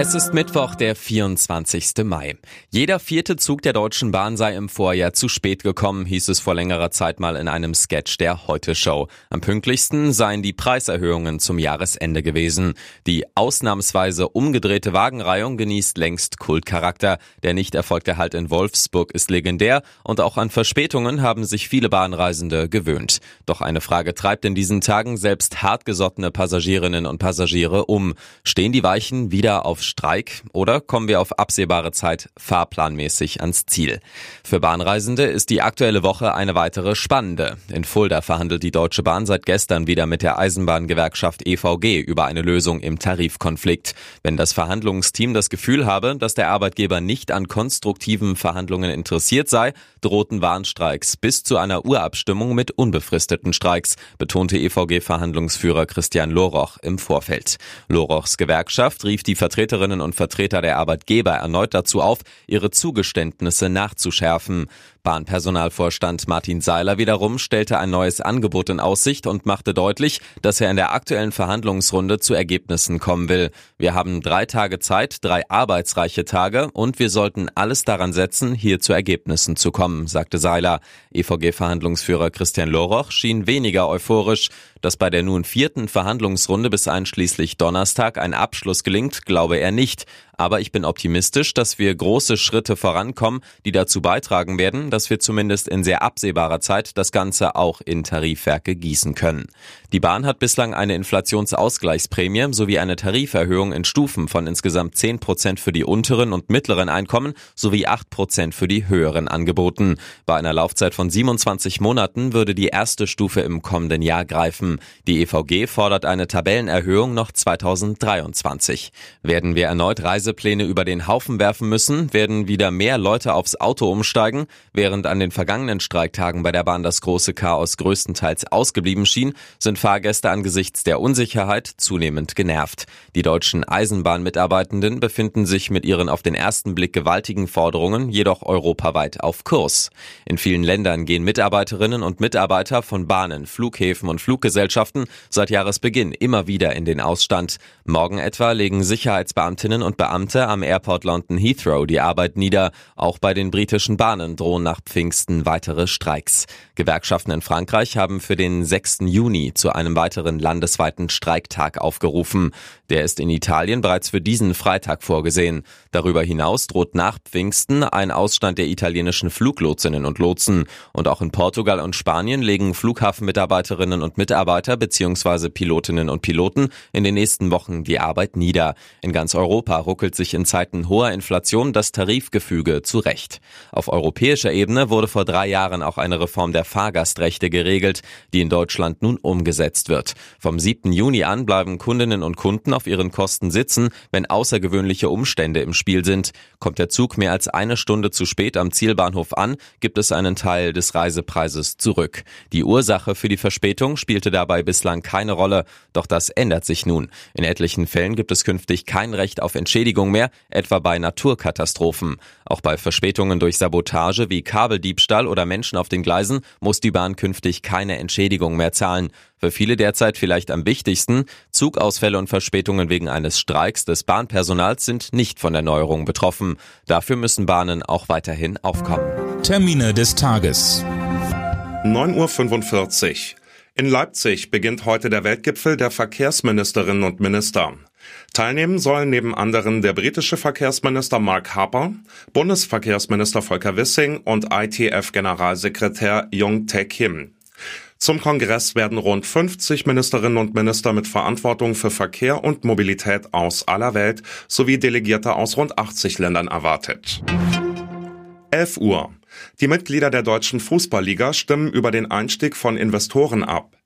Es ist Mittwoch, der 24. Mai. Jeder vierte Zug der Deutschen Bahn sei im Vorjahr zu spät gekommen, hieß es vor längerer Zeit mal in einem Sketch der Heute-Show. Am pünktlichsten seien die Preiserhöhungen zum Jahresende gewesen. Die ausnahmsweise umgedrehte Wagenreihung genießt längst Kultcharakter. Der nicht erfolgte Halt in Wolfsburg ist legendär und auch an Verspätungen haben sich viele Bahnreisende gewöhnt. Doch eine Frage treibt in diesen Tagen selbst hartgesottene Passagierinnen und Passagiere um. Stehen die Weichen wieder auf Streik oder kommen wir auf absehbare Zeit fahrplanmäßig ans Ziel? Für Bahnreisende ist die aktuelle Woche eine weitere spannende. In Fulda verhandelt die Deutsche Bahn seit gestern wieder mit der Eisenbahngewerkschaft EVG über eine Lösung im Tarifkonflikt. Wenn das Verhandlungsteam das Gefühl habe, dass der Arbeitgeber nicht an konstruktiven Verhandlungen interessiert sei, drohten Warnstreiks bis zu einer Urabstimmung mit unbefristeten Streiks, betonte EVG-Verhandlungsführer Christian Loroch im Vorfeld. Lorochs Gewerkschaft rief die Vertreter Vertreterinnen und Vertreter der Arbeitgeber erneut dazu auf, ihre Zugeständnisse nachzuschärfen. Bahnpersonalvorstand Martin Seiler wiederum stellte ein neues Angebot in Aussicht und machte deutlich, dass er in der aktuellen Verhandlungsrunde zu Ergebnissen kommen will. Wir haben drei Tage Zeit, drei arbeitsreiche Tage und wir sollten alles daran setzen, hier zu Ergebnissen zu kommen, sagte Seiler. EVG-Verhandlungsführer Christian Loroch schien weniger euphorisch. Dass bei der nun vierten Verhandlungsrunde bis einschließlich Donnerstag ein Abschluss gelingt, glaube er nicht. Aber ich bin optimistisch, dass wir große Schritte vorankommen, die dazu beitragen werden, dass wir zumindest in sehr absehbarer Zeit das Ganze auch in Tarifwerke gießen können. Die Bahn hat bislang eine Inflationsausgleichsprämie sowie eine Tariferhöhung in Stufen von insgesamt 10 Prozent für die unteren und mittleren Einkommen sowie 8 Prozent für die höheren angeboten. Bei einer Laufzeit von 27 Monaten würde die erste Stufe im kommenden Jahr greifen. Die EVG fordert eine Tabellenerhöhung noch 2023. Werden wir erneut Reise Reisepläne über den Haufen werfen müssen, werden wieder mehr Leute aufs Auto umsteigen, während an den vergangenen Streiktagen bei der Bahn das große Chaos größtenteils ausgeblieben schien, sind Fahrgäste angesichts der Unsicherheit zunehmend genervt. Die deutschen Eisenbahnmitarbeitenden befinden sich mit ihren auf den ersten Blick gewaltigen Forderungen jedoch europaweit auf Kurs. In vielen Ländern gehen Mitarbeiterinnen und Mitarbeiter von Bahnen, Flughäfen und Fluggesellschaften seit Jahresbeginn immer wieder in den Ausstand. Morgen etwa legen Sicherheitsbeamtinnen und Beamte am Airport London Heathrow die Arbeit nieder. Auch bei den britischen Bahnen drohen nach Pfingsten weitere Streiks. Gewerkschaften in Frankreich haben für den 6. Juni zu einem weiteren landesweiten Streiktag aufgerufen. Der ist in Italien bereits für diesen Freitag vorgesehen. Darüber hinaus droht nach Pfingsten ein Ausstand der italienischen Fluglotsinnen und Lotsen. Und auch in Portugal und Spanien legen Flughafenmitarbeiterinnen und Mitarbeiter bzw. Pilotinnen und Piloten in den nächsten Wochen die Arbeit nieder. In ganz Europa ruckelt sich in Zeiten hoher Inflation das Tarifgefüge zurecht. Auf europäischer Ebene wurde vor drei Jahren auch eine Reform der Fahrgastrechte geregelt, die in Deutschland nun umgesetzt wird. Vom 7. Juni an bleiben Kundinnen und Kunden auf ihren Kosten sitzen, wenn außergewöhnliche Umstände im Spiel sind. Kommt der Zug mehr als eine Stunde zu spät am Zielbahnhof an, gibt es einen Teil des Reisepreises zurück. Die Ursache für die Verspätung spielte dabei bislang keine Rolle, doch das ändert sich nun. In etlichen Fällen gibt es künftig kein Recht auf Entschädigung mehr, etwa bei Naturkatastrophen. Auch bei Verspätungen durch Sabotage wie Kabeldiebstahl oder Menschen auf den Gleisen muss die Bahn künftig keine Entschädigung mehr zahlen. Für viele derzeit vielleicht am wichtigsten, Zugausfälle und Verspätungen wegen eines Streiks des Bahnpersonals sind nicht von der Neuerung betroffen. Dafür müssen Bahnen auch weiterhin aufkommen. Termine des Tages. 9.45 Uhr. In Leipzig beginnt heute der Weltgipfel der Verkehrsministerinnen und Minister. Teilnehmen sollen neben anderen der britische Verkehrsminister Mark Harper, Bundesverkehrsminister Volker Wissing und ITF-Generalsekretär Jung Tae Kim. Zum Kongress werden rund 50 Ministerinnen und Minister mit Verantwortung für Verkehr und Mobilität aus aller Welt sowie Delegierte aus rund 80 Ländern erwartet. 11 Uhr. Die Mitglieder der deutschen Fußballliga stimmen über den Einstieg von Investoren ab.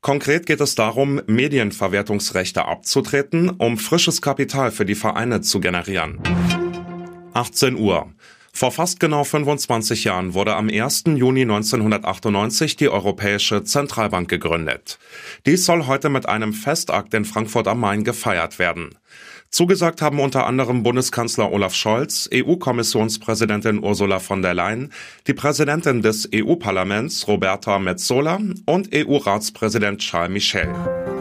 Konkret geht es darum, Medienverwertungsrechte abzutreten, um frisches Kapital für die Vereine zu generieren. 18 Uhr. Vor fast genau 25 Jahren wurde am 1. Juni 1998 die Europäische Zentralbank gegründet. Dies soll heute mit einem Festakt in Frankfurt am Main gefeiert werden. Zugesagt haben unter anderem Bundeskanzler Olaf Scholz, EU-Kommissionspräsidentin Ursula von der Leyen, die Präsidentin des EU-Parlaments Roberta Metsola und EU-Ratspräsident Charles Michel.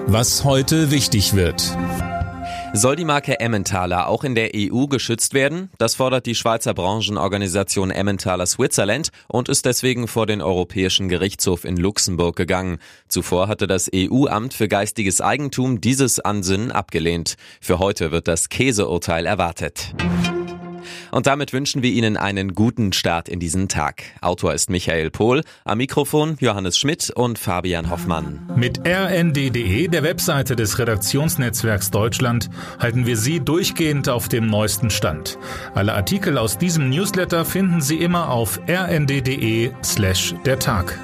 Was heute wichtig wird. Soll die Marke Emmentaler auch in der EU geschützt werden? Das fordert die Schweizer Branchenorganisation Emmentaler Switzerland und ist deswegen vor den Europäischen Gerichtshof in Luxemburg gegangen. Zuvor hatte das EU-Amt für geistiges Eigentum dieses Ansinnen abgelehnt. Für heute wird das Käseurteil erwartet. Und damit wünschen wir Ihnen einen guten Start in diesen Tag. Autor ist Michael Pohl, am Mikrofon Johannes Schmidt und Fabian Hoffmann. Mit rnd.de, der Webseite des Redaktionsnetzwerks Deutschland, halten wir Sie durchgehend auf dem neuesten Stand. Alle Artikel aus diesem Newsletter finden Sie immer auf rnd.de slash der Tag.